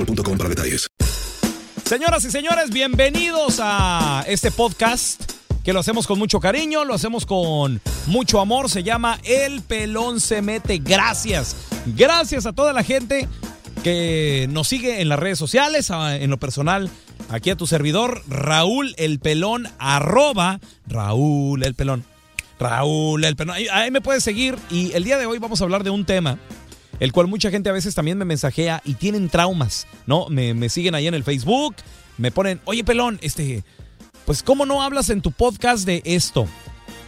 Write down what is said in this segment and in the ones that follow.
boostmobile.com para detalles. Señoras y señores, bienvenidos a este podcast que lo hacemos con mucho cariño, lo hacemos con mucho amor. Se llama El Pelón se mete. Gracias. Gracias a toda la gente que nos sigue en las redes sociales, en lo personal. Aquí a tu servidor, Raúl El Pelón, Raúl El Pelón. Raúl El Pelón. Ahí me puedes seguir y el día de hoy vamos a hablar de un tema el cual mucha gente a veces también me mensajea y tienen traumas, ¿no? Me, me siguen ahí en el Facebook, me ponen, oye pelón, este, pues ¿cómo no hablas en tu podcast de esto?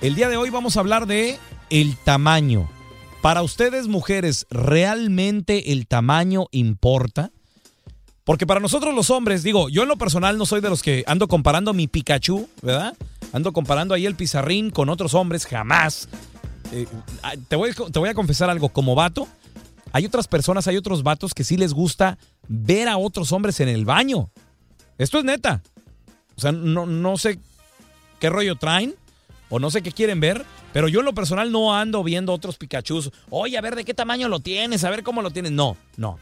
El día de hoy vamos a hablar de el tamaño. Para ustedes mujeres, ¿realmente el tamaño importa? Porque para nosotros los hombres, digo, yo en lo personal no soy de los que ando comparando mi Pikachu, ¿verdad? Ando comparando ahí el pizarrín con otros hombres, jamás. Eh, ah, te, voy, te voy a confesar algo, como vato, hay otras personas, hay otros vatos que sí les gusta ver a otros hombres en el baño. Esto es neta. O sea, no, no sé qué rollo traen o no sé qué quieren ver, pero yo en lo personal no ando viendo otros Pikachus. Oye, a ver de qué tamaño lo tienes, a ver cómo lo tienes. No, no.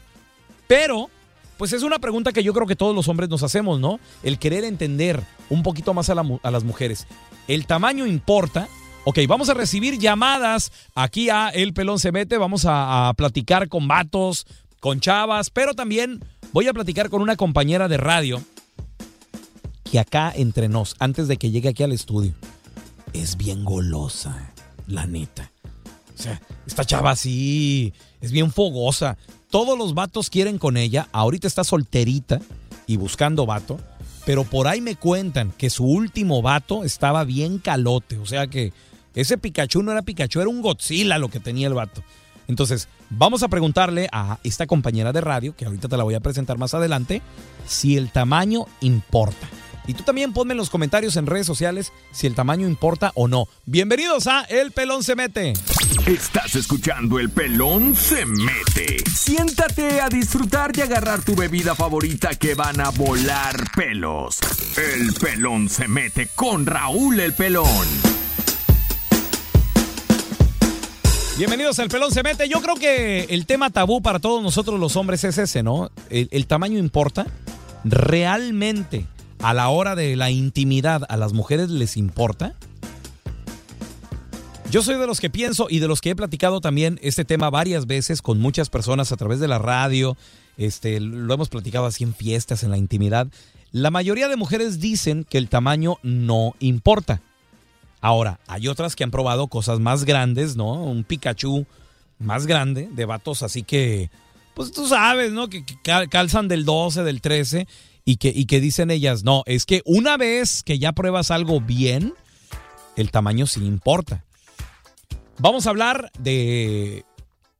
Pero, pues es una pregunta que yo creo que todos los hombres nos hacemos, ¿no? El querer entender un poquito más a las mujeres. ¿El tamaño importa? Ok, vamos a recibir llamadas aquí a El Pelón se mete. Vamos a, a platicar con vatos, con chavas, pero también voy a platicar con una compañera de radio que acá entre nos, antes de que llegue aquí al estudio, es bien golosa, la neta. O sea, esta chava sí, es bien fogosa. Todos los vatos quieren con ella. Ahorita está solterita y buscando vato. Pero por ahí me cuentan que su último vato estaba bien calote. O sea que ese Pikachu no era Pikachu, era un Godzilla lo que tenía el vato. Entonces, vamos a preguntarle a esta compañera de radio, que ahorita te la voy a presentar más adelante, si el tamaño importa. Y tú también ponme en los comentarios en redes sociales si el tamaño importa o no. Bienvenidos a El Pelón se mete. Estás escuchando El Pelón se mete. Siéntate a disfrutar y agarrar tu bebida favorita que van a volar pelos. El Pelón se mete con Raúl el Pelón. Bienvenidos al Pelón se mete. Yo creo que el tema tabú para todos nosotros los hombres es ese, ¿no? El, tamaño importa. ¿Realmente a la hora de la intimidad a las mujeres les importa? Yo soy de los que pienso y de los que he platicado también este tema varias veces con muchas personas a través de la radio. Este, lo hemos platicado así en fiestas, en la intimidad. La mayoría de mujeres dicen que el tamaño no importa. Ahora, hay otras que han probado cosas más grandes, ¿no? Un Pikachu más grande de vatos, así que pues tú sabes, ¿no? Que, que cal- calzan del 12, del 13 y que, y que dicen ellas, no, es que una vez que ya pruebas algo bien, el tamaño sí importa. Vamos a hablar de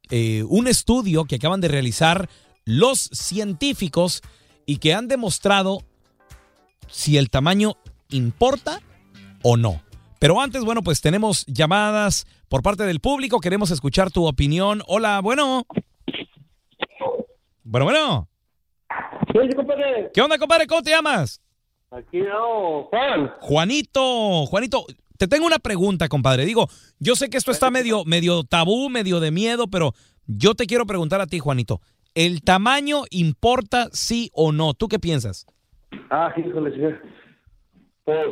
eh, un estudio que acaban de realizar los científicos y que han demostrado si el tamaño importa o no. Pero antes, bueno, pues tenemos llamadas por parte del público. Queremos escuchar tu opinión. Hola, bueno. Bueno, bueno. ¿Qué onda, compadre? ¿Cómo te llamas? Aquí no, Juan. Juanito, Juanito, te tengo una pregunta, compadre. Digo, yo sé que esto está medio, medio tabú, medio de miedo, pero yo te quiero preguntar a ti, Juanito. ¿El tamaño importa sí o no? ¿Tú qué piensas? Ah, híjole, señor. Pues,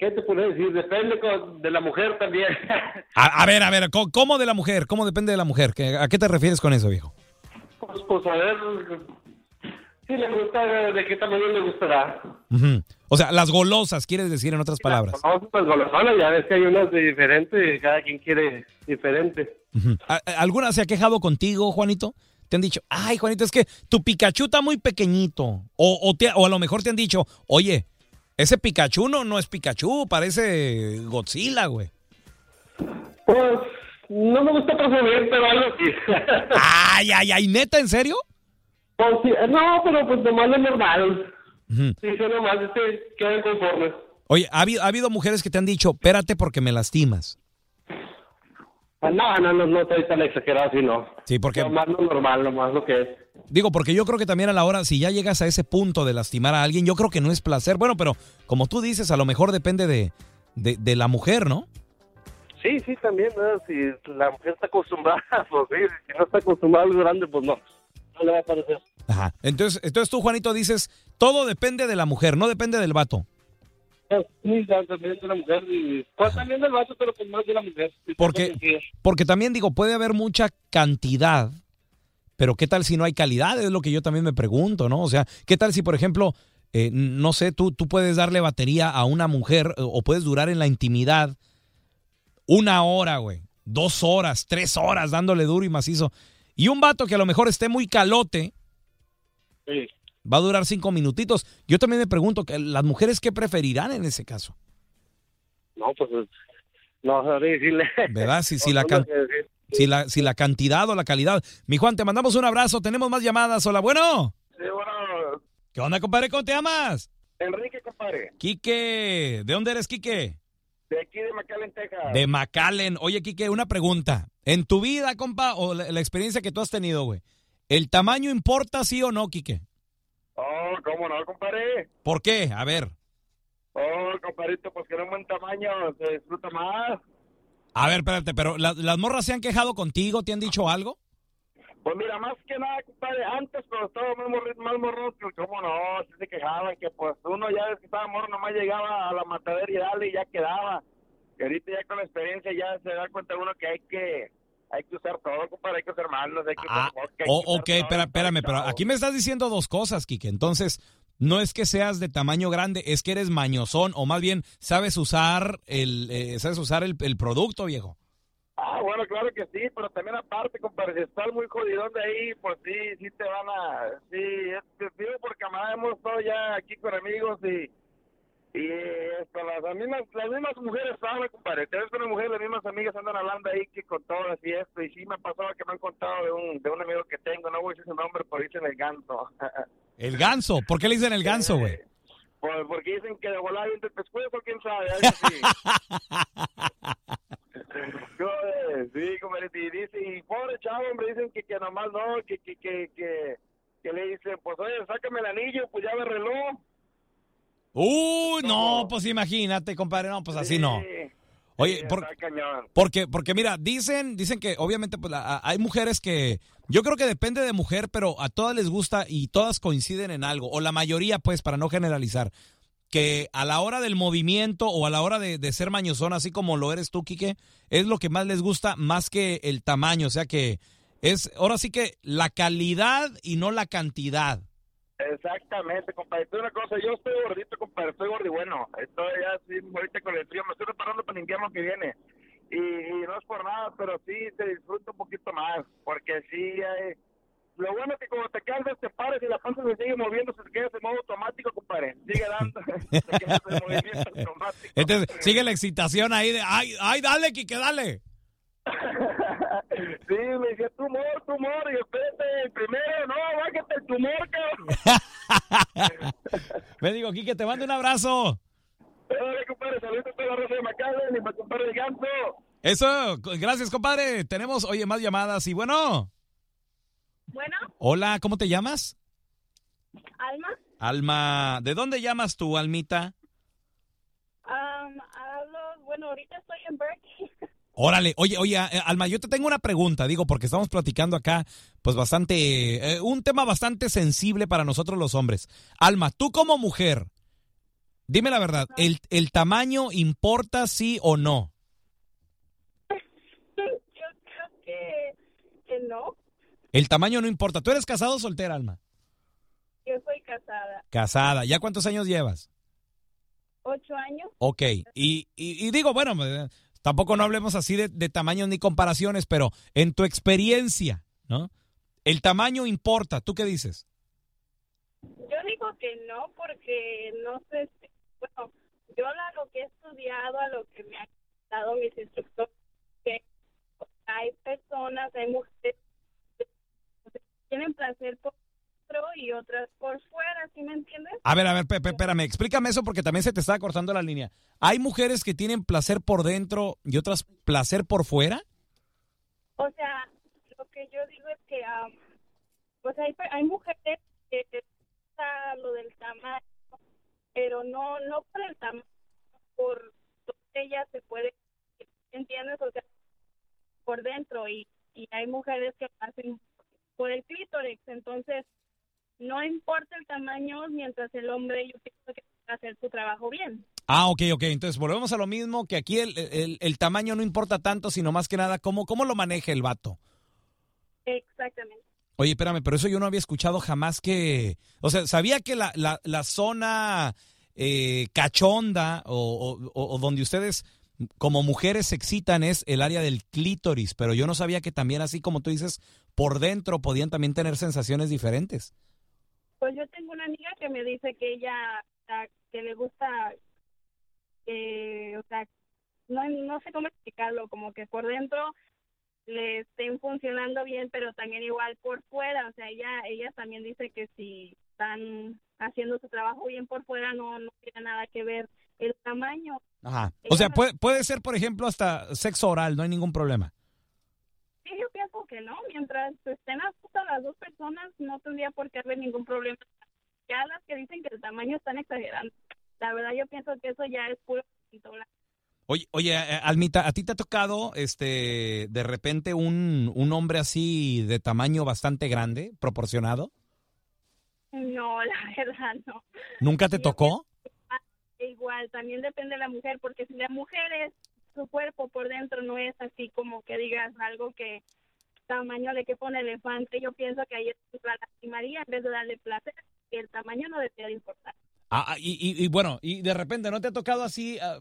¿qué te puedo decir? Depende con- de la mujer también. A, a ver, a ver, ¿cómo, cómo de la mujer? ¿Cómo depende de la mujer? ¿Qué- ¿A qué te refieres con eso, viejo? pues, pues, a ver si le gusta, de qué tamaño le gustará. O sea, las golosas, quieres decir en otras palabras. No, pues golosona, ya ves que hay unas de diferentes, cada quien quiere diferente. Ujú. ¿A- a- ¿Alguna se ha quejado contigo, Juanito? Te han dicho, ay, Juanito, es que tu Pikachu está muy pequeñito. O, o, te- o a lo mejor te han dicho, oye, ese Pikachu no, no es Pikachu, parece Godzilla, güey. Pues, no me gusta presumir, pero algo así. Ay, ay, ay, neta, ¿en serio? Pues, sí, no, pero pues nomás lo normal. Ujú. Sí, sí, nomás este, quedan conformes. Oye, ¿ha habido, ha habido mujeres que te han dicho, espérate porque me lastimas. Ah, No, no, no, no estoy tan exagerado así, no. Sí, porque, Nomás lo normal, nomás lo que es. Digo, porque yo creo que también a la hora, si ya llegas a ese punto de lastimar a alguien, yo creo que no es placer. Bueno, pero como tú dices, a lo mejor depende de, de, de la mujer, ¿no? Sí, sí, también, ¿no? Si la mujer está acostumbrada, pues sí, si no está acostumbrada al grande, pues no. No le va a parecer. Ajá. Entonces, entonces tú, Juanito, dices, todo depende de la mujer, no depende del vato. Pues, Sí, ya, también de la mujer, y, pues también del vato, pero pues más de la mujer. Porque, porque también digo, puede haber mucha cantidad, pero ¿qué tal si no hay calidad? Es lo que yo también me pregunto, ¿no? O sea, ¿qué tal si, por ejemplo, eh, no sé, tú, tú puedes darle batería a una mujer eh, o puedes durar en la intimidad una hora, güey, dos horas, tres horas dándole duro y macizo. Y un vato que a lo mejor esté muy calote, Sí. va a durar cinco minutitos. Yo también me pregunto, que ¿las mujeres qué preferirán en ese caso? No, pues no sabría decirle. ¿Verdad? Si, si No, la can-. Si, la, si la cantidad o la calidad. Mi Juan, te mandamos un abrazo. Tenemos más llamadas. Hola, bueno. Sí, bueno, ¿Qué onda, compadre? ¿Cómo te llamas? Enrique, compadre, Quique. ¿De dónde eres, Quique? de aquí de McAllen, Texas. De McAllen. Oye, Quique, una pregunta. En tu vida, compa, o la, la experiencia que tú has tenido, güey, ¿el tamaño importa sí o no, Quique? Oh, ¿cómo no, compadre? ¿Por qué? A ver. Oh, compadrito, pues que era un buen tamaño, se disfruta más. A ver, espérate, pero ¿la- ¿las morras se han quejado contigo? ¿Te han dicho algo? Pues mira, más que nada, compadre, antes cuando estaba más morro, más morro, pues, cómo no, sí se quejaban que pues uno ya ves que estaba morro, nomás llegaba a la matadera y dale y ya quedaba. Y ahorita ya con la experiencia ya se da cuenta uno que hay que hay que usar todo, compadre, hay que usar manos, hay que Ah, usar hay que usar ok, todo, espera, espérame, pero aquí me estás diciendo dos cosas, Quique. Entonces, no es que seas de tamaño grande, es que eres mañosón, o más bien sabes usar el, eh, sabes usar el, el producto, viejo. Ah, bueno, claro que sí, pero también aparte, compadre, si estás muy jodidón de ahí, pues sí, sí te van a... Sí, es digo porque más hemos estado ya aquí con amigos y... Y con las mismas, las mismas mujeres hablan, compadre. Te ves con una mujer, las mismas amigas andan hablando ahí que con todas y esto. Y sí me ha pasado que me han contado de un, de un amigo que tengo, no voy a decir su nombre, pero dicen el ganso. El ganso, ¿por qué le dicen el ganso, güey? Pues porque dicen que de volar viento el pescuezo, quién sabe, así. Joder, sí, compadre, y dice, y pobre chavo, hombre, dicen que, que nomás no, que, que, que, que, que le dicen, pues oye, sácame el anillo, pues ya me reloj. Uy, no, pues imagínate, compadre, no, pues así no. Oye, por- porque, porque mira, dicen, dicen que obviamente pues, la- hay mujeres que, yo creo que depende de mujer, pero a todas les gusta y todas coinciden en algo, o la mayoría, pues, para no generalizar, que a la hora del movimiento o a la hora de, de ser mañozón, así como lo eres tú, Quique, es lo que más les gusta, más que el tamaño, o sea que es, ahora sí que la calidad y no la cantidad. Exactamente, compadre. Tú una cosa, yo estoy gordito, compadre, estoy gordi bueno. Estoy así, ahorita con el frío, me estoy preparando para el invierno que viene. Y, y no es por nada, pero sí se disfruta un poquito más, porque sí hay, Lo bueno es que cuando te cansas te pares y la panza se sigue moviendo, se queda en modo automático, compadre. Sigue dando, se queda en movimiento automático. Sigue la excitación ahí de, ay, ay, dale, Quique, dale. Sí, me decía, tumor, tumor, y espérate, el primero, no, bájate el tumor, cabrón. Me digo, Quique, te mando un abrazo. Dale, compadre, saludos a toda la raza de McAllen y para compadre el ganso. Eso, gracias, compadre. Tenemos, oye, más llamadas y bueno. Bueno, Hola, ¿cómo te llamas? Alma, Alma, ¿de dónde llamas tú, Almita? um, hablo, bueno, ahorita estoy en Berkeley. Órale, oye, oye, eh, Alma, yo te tengo una pregunta, digo, porque estamos platicando acá, pues bastante, eh, un tema bastante sensible para nosotros los hombres. Alma, tú como mujer, dime la verdad, ¿el, el tamaño importa sí o no? Yo creo que, que no. El tamaño no importa. ¿Tú eres casado o soltera, Alma? Yo soy casada. Casada. ¿Ya cuántos años llevas? Ocho años. Ok, y, y- y digo, bueno, tampoco no hablemos así de, de tamaños ni comparaciones, pero en tu experiencia, ¿no? El tamaño importa, ¿tú qué dices? Yo digo que no, porque no sé, bueno, yo a lo que he estudiado, a lo que me han dado mis instructores, que hay personas, hay mujeres que tienen placer por y otras por fuera, ¿sí me entiendes? A ver, a ver, Pepe, espérame, explícame eso porque también se te está cortando la línea. ¿Hay mujeres que tienen placer por dentro y otras placer por fuera? O sea, lo que yo digo es que, am, pues hay, hay mujeres que gusta lo del tamaño, pero no no por el tamaño, por donde ella se puede, ¿entiendes? O sea, por dentro y, y hay mujeres que lo hacen por el clítoris, entonces no importa el tamaño mientras el hombre yo pienso que va a hacer su trabajo bien. Ah, ok, ok. Entonces volvemos a lo mismo, que aquí el, el- el tamaño no importa tanto, sino más que nada cómo, cómo lo maneja el vato. Exactamente. Oye, espérame, pero eso yo no había escuchado jamás que... O sea, sabía que la, la, la zona eh, cachonda o, o- o- o donde ustedes como mujeres se excitan es el área del clítoris, pero yo no sabía que también así como tú dices, por dentro podían también tener sensaciones diferentes. Pues yo tengo una amiga que me dice que ella, que le gusta, eh, o sea, no, no sé cómo explicarlo, como que por dentro le estén funcionando bien, pero también igual por fuera, o sea, ella, ella también dice que si están haciendo su trabajo bien por fuera no, no tiene nada que ver el tamaño. Ajá. O sea, puede, puede ser, por ejemplo, hasta sexo oral, no hay ningún problema. Sí, yo pienso que no, mientras estén a las dos personas no tendría por qué haber ningún problema. Ya las que dicen que el tamaño están exagerando. La verdad yo pienso que eso ya es puro. Oye, oye, eh, Almita, ¿a ti te ha tocado, este, de repente un, un hombre así de tamaño bastante grande, proporcionado? No, la verdad no. ¿Nunca te tocó? Igual, también depende de la mujer, porque si la mujer es, su cuerpo por dentro no es así como que digas algo que tamaño de que pone elefante, yo pienso que ahí la lastimaría en vez de darle placer, que el tamaño no debería de importar. Ah, ah, y, y- y bueno, y de repente, ¿no te ha tocado así ah,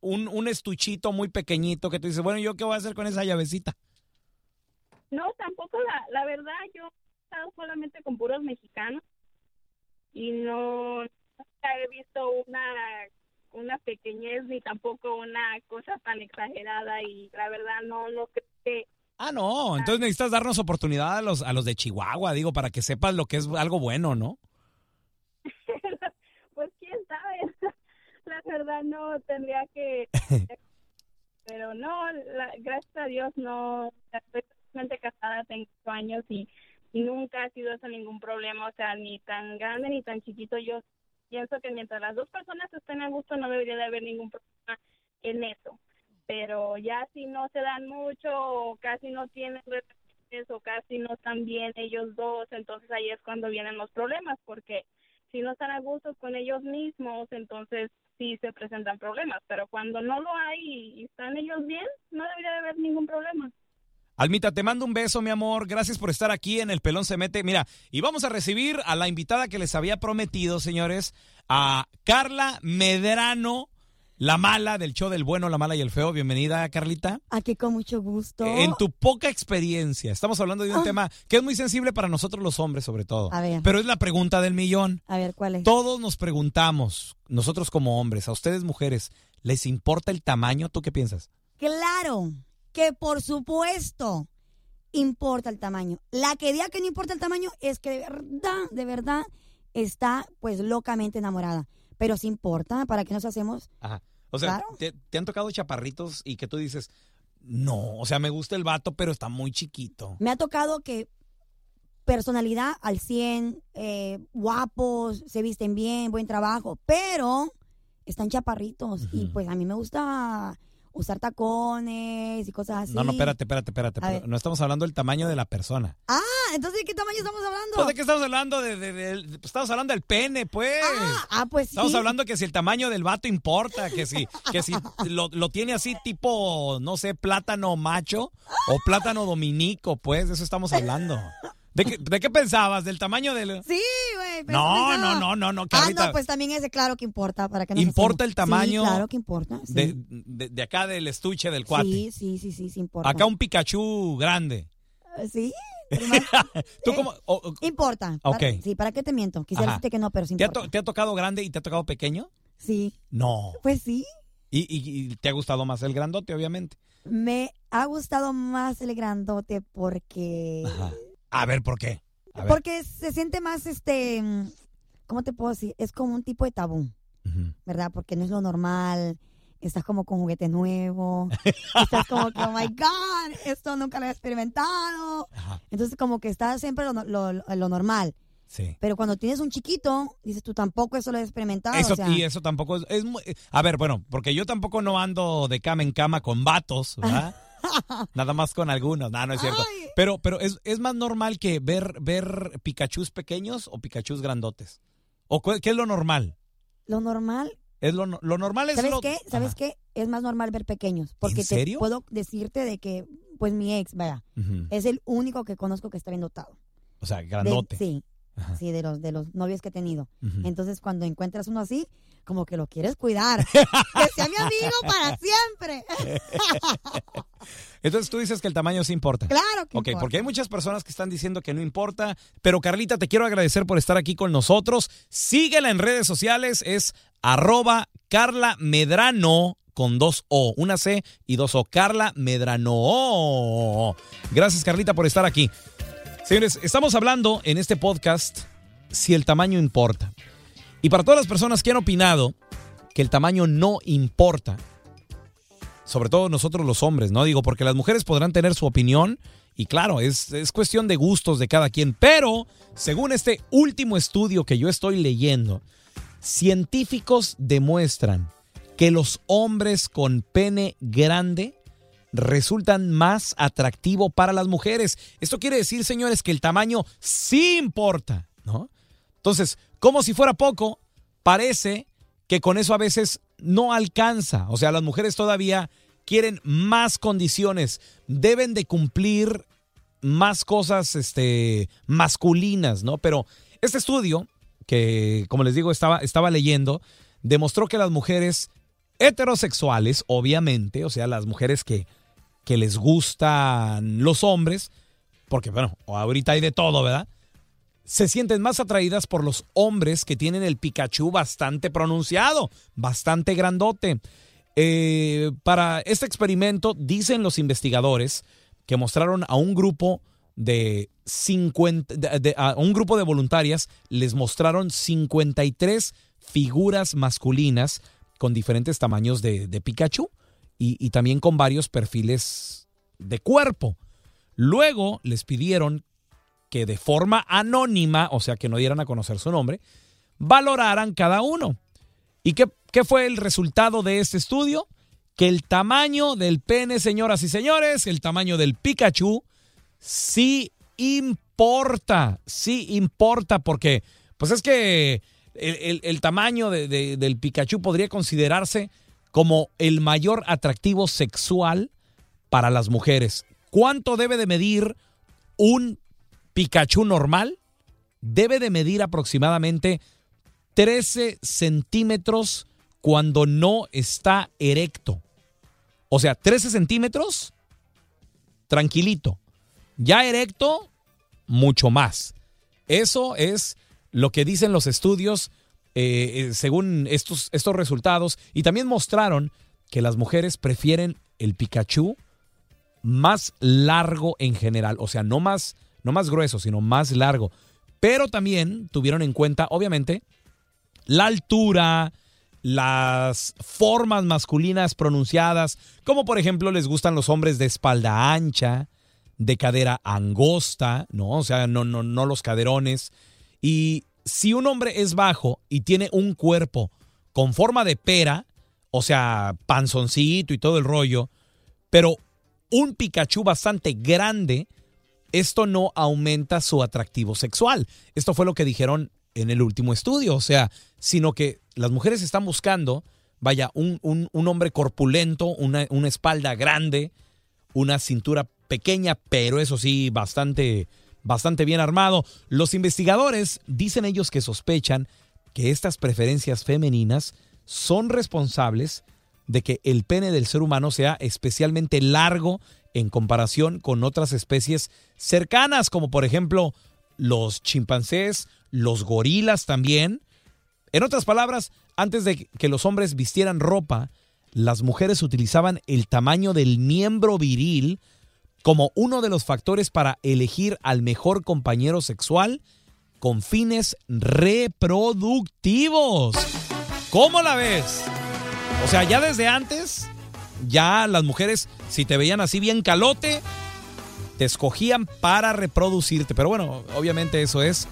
un, un estuchito muy pequeñito que tú dices, bueno, ¿yo qué voy a hacer con esa llavecita? No, tampoco la, la verdad, yo he estado solamente con puros mexicanos y no nunca he visto una una pequeñez ni tampoco una cosa tan exagerada y la verdad no no creo que Ah, no, entonces necesitas darnos oportunidad a los, a los de Chihuahua, digo, para que sepas lo que es algo bueno, ¿no? pues quién sabe. La verdad no tendría que pero no la- gracias a Dios no estoy totalmente casada tengo años y, y nunca ha sido eso ningún problema o sea ni tan grande ni tan chiquito. Yo pienso que mientras las dos personas estén a gusto no debería de haber ningún problema en eso pero ya si no se dan mucho o casi no tienen relaciones o casi no están bien ellos dos entonces ahí es cuando vienen los problemas porque si no están a gusto con ellos mismos, entonces sí se presentan problemas. Pero cuando no lo hay y, están ellos bien, no debería de haber ningún problema. Almita, te mando un beso, mi amor. Gracias por estar aquí en El Pelón se mete. Mira, y vamos a recibir a la invitada que les había prometido, señores, a Carla Medrano. La mala del show del bueno, la mala y el feo. Bienvenida, Carlita. Aquí con mucho gusto. En tu poca experiencia, estamos hablando de un Ah. tema que es muy sensible para nosotros los hombres, sobre todo. A ver. Pero es la pregunta del millón. A ver, ¿cuál es? Todos nos preguntamos, nosotros como hombres, a ustedes mujeres, ¿les importa el tamaño? ¿Tú qué piensas? Claro, que por supuesto importa el tamaño. La que diga que no importa el tamaño es que de verdad, de verdad está pues locamente enamorada. Pero sí importa, ¿para qué nos hacemos? Ajá. O sea, Claro. te, te han tocado chaparritos y que tú dices, no, o sea, me gusta el vato, pero está muy chiquito. Me ha tocado que personalidad al 100, eh, guapos, se visten bien, buen trabajo, pero están chaparritos y pues a mí me gusta usar tacones y cosas así. No, no, espérate, espérate, espérate. Pero. No estamos hablando del tamaño de la persona. Ah, entonces ¿de qué tamaño estamos hablando? Pues de qué estamos hablando de, de- pues, estamos hablando del pene, pues. Ah, pues Estamos sí. hablando que si el tamaño del vato importa, que si, que si lo, lo tiene así tipo, no sé, plátano macho o plátano dominico, pues, de eso estamos hablando. ¿De qué, de qué pensabas? ¿Del tamaño del...? Sí, güey. No, no, no, no, no, Ah, no, pues también ese claro que importa. ¿para nos ¿Importa hacemos? el tamaño Sí, claro que importa. Sí, De, de- de acá del estuche del cuate. sí, sí, sí, sí, sí importa. Acá un Pikachu grande. Eh, Sí, ¿Tú cómo...? o- importa. Ok. Para- sí, ¿para qué te miento? Quisiera decirte que no, pero sí ¿te, ha importa. te ha tocado grande y te ha tocado pequeño? Sí, No. pues sí. Y, y- y te ha gustado más el grandote, obviamente. Me ha gustado más el grandote porque... Ajá. A ver, ¿por qué? A ver. Porque se siente más, este... ¿Cómo te puedo decir? Es como un tipo de tabú. ¿verdad? Porque no es lo normal. Estás como con juguete nuevo. estás como que, oh my God, esto nunca lo he experimentado. Ajá. Entonces como que está siempre lo, lo- lo normal. Sí. Pero cuando tienes un chiquito, dices tú tampoco eso lo he experimentado. Eso, o sea, y eso tampoco es, es muy- A ver, bueno, porque yo tampoco no ando de cama en cama con vatos, ¿verdad? Nada más con algunos, no, no es cierto. Ay. Pero, pero es, es más normal que ver, ver Pikachus pequeños o Pikachus grandotes. ¿O qué es lo normal? Lo normal, Es lo, lo normal es ¿sabes lo- qué? ¿Sabes Ajá. qué? Es más normal ver pequeños. Porque ¿En serio? te puedo decirte de que, pues mi ex, vaya, es el único que conozco que está bien dotado. O sea, De- grandote. sí, Ajá. sí, de los, de los novios que he tenido. Entonces, cuando encuentras uno así, como que lo quieres cuidar. que sea mi amigo para siempre. Entonces tú dices que el tamaño sí importa. claro que Ok, importa. porque hay muchas personas que están diciendo que no importa. Pero Carlita, te quiero agradecer por estar aquí con nosotros. Síguela en redes sociales, es arroba Carla Medrano con dos O, una C y dos O. Carla Medrano. Gracias, Carlita, por estar aquí. Señores, estamos hablando en este podcast si el tamaño importa. Y para todas las personas que han opinado que el tamaño no importa, sobre todo nosotros los hombres, ¿no? Digo, porque las mujeres podrán tener su opinión y claro, es, es cuestión de gustos de cada quien, pero según este último estudio que yo estoy leyendo, científicos demuestran que los hombres con pene grande resultan más atractivo para las mujeres. Esto quiere decir, señores, que el tamaño sí importa, ¿no? Entonces, como si fuera poco, parece que con eso a veces no alcanza. O sea, las mujeres todavía quieren más condiciones, deben de cumplir más cosas este, masculinas, ¿no? Pero este estudio, que como les digo, estaba, estaba leyendo, demostró que las mujeres heterosexuales, obviamente, o sea, las mujeres que, que les gustan los hombres, porque bueno, ahorita hay de todo, ¿verdad? Se sienten más atraídas por los hombres que tienen el Pikachu bastante pronunciado, bastante grandote. Eh, para este experimento, dicen los investigadores que mostraron a un grupo de 50, de- de- a un grupo de voluntarias, les mostraron 53 figuras masculinas con diferentes tamaños de, Pikachu y también con varios perfiles de cuerpo. Luego les pidieron que de forma anónima, o sea, que no dieran a conocer su nombre, valoraran cada uno. ¿Y qué, qué fue el resultado de este estudio? Que el tamaño del pene, señoras y señores, el tamaño del Pikachu, sí importa, sí importa, porque pues es que el, el- tamaño de- del Pikachu podría considerarse como el mayor atractivo sexual para las mujeres. ¿Cuánto debe de medir un Pikachu normal? Debe de medir aproximadamente 13 centímetros cuando no está erecto. O sea, 13 centímetros, tranquilito. Ya erecto, mucho más. Eso es lo que dicen los estudios eh, eh, según estos, estos resultados. Y también mostraron que las mujeres prefieren el Pikachu más largo en general. O sea, no más, no más grueso, sino más largo. Pero también tuvieron en cuenta, obviamente, la altura, las formas masculinas pronunciadas, como por ejemplo les gustan los hombres de espalda ancha, de cadera angosta, ¿no? O sea, no, no, no los caderones. Y si un hombre es bajo y tiene un cuerpo con forma de pera, o sea, panzoncito y todo el rollo, pero un Pikachu bastante grande, esto no aumenta su atractivo sexual. Esto fue lo que dijeron en el último estudio, o sea, sino que las mujeres están buscando, vaya, un, un, hombre corpulento, una, una espalda grande, una cintura pequeña, pero eso sí, bastante, bastante bien armado. Los investigadores dicen ellos que sospechan que estas preferencias femeninas son responsables de que el pene del ser humano sea especialmente largo en comparación con otras especies cercanas, como por ejemplo los chimpancés, los gorilas también. En otras palabras, antes de que los hombres vistieran ropa, las mujeres utilizaban el tamaño del miembro viril como uno de los factores para elegir al mejor compañero sexual con fines reproductivos. ¿Cómo la ves? O sea, ya desde antes, ya las mujeres, si te veían así bien calote, te escogían para reproducirte. Pero bueno, obviamente eso es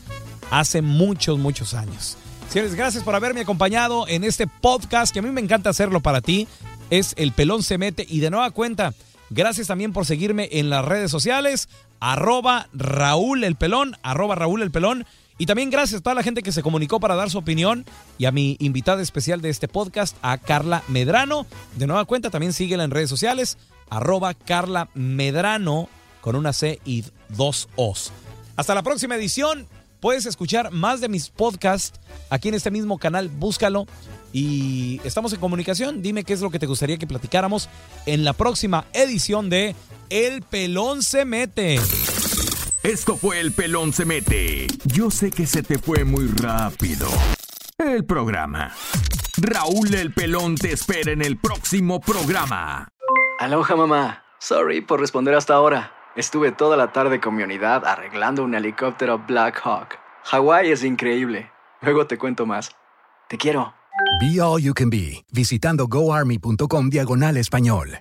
hace muchos, muchos años. Señores, gracias por haberme acompañado en este podcast que a mí me encanta hacerlo para ti. Es El Pelón se mete y de nueva cuenta, gracias también por seguirme en las redes sociales, arroba Raúl el Pelón, arroba Raúl el Pelón. Y también gracias a toda la gente que se comunicó para dar su opinión y a mi invitada especial de este podcast, a Carla Medrano. De nueva cuenta, también síguela en redes sociales, arroba Carla Medrano con una C y dos O's. Hasta la próxima edición. Puedes escuchar más de mis podcasts aquí en este mismo canal. Búscalo. Y estamos en comunicación. Dime qué es lo que te gustaría que platicáramos en la próxima edición de El Pelón se mete. Esto fue El Pelón se mete. Yo sé que se te fue muy rápido. El programa. Raúl el Pelón te espera en el próximo programa. Aloha mamá. Sorry por responder hasta ahora. Estuve toda la tarde con mi unidad arreglando un helicóptero Black Hawk. Hawái es increíble. Luego te cuento más. Te quiero. Be All You Can Be, visitando goarmy.com diagonal español.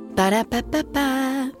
Ba-da-ba-ba-ba.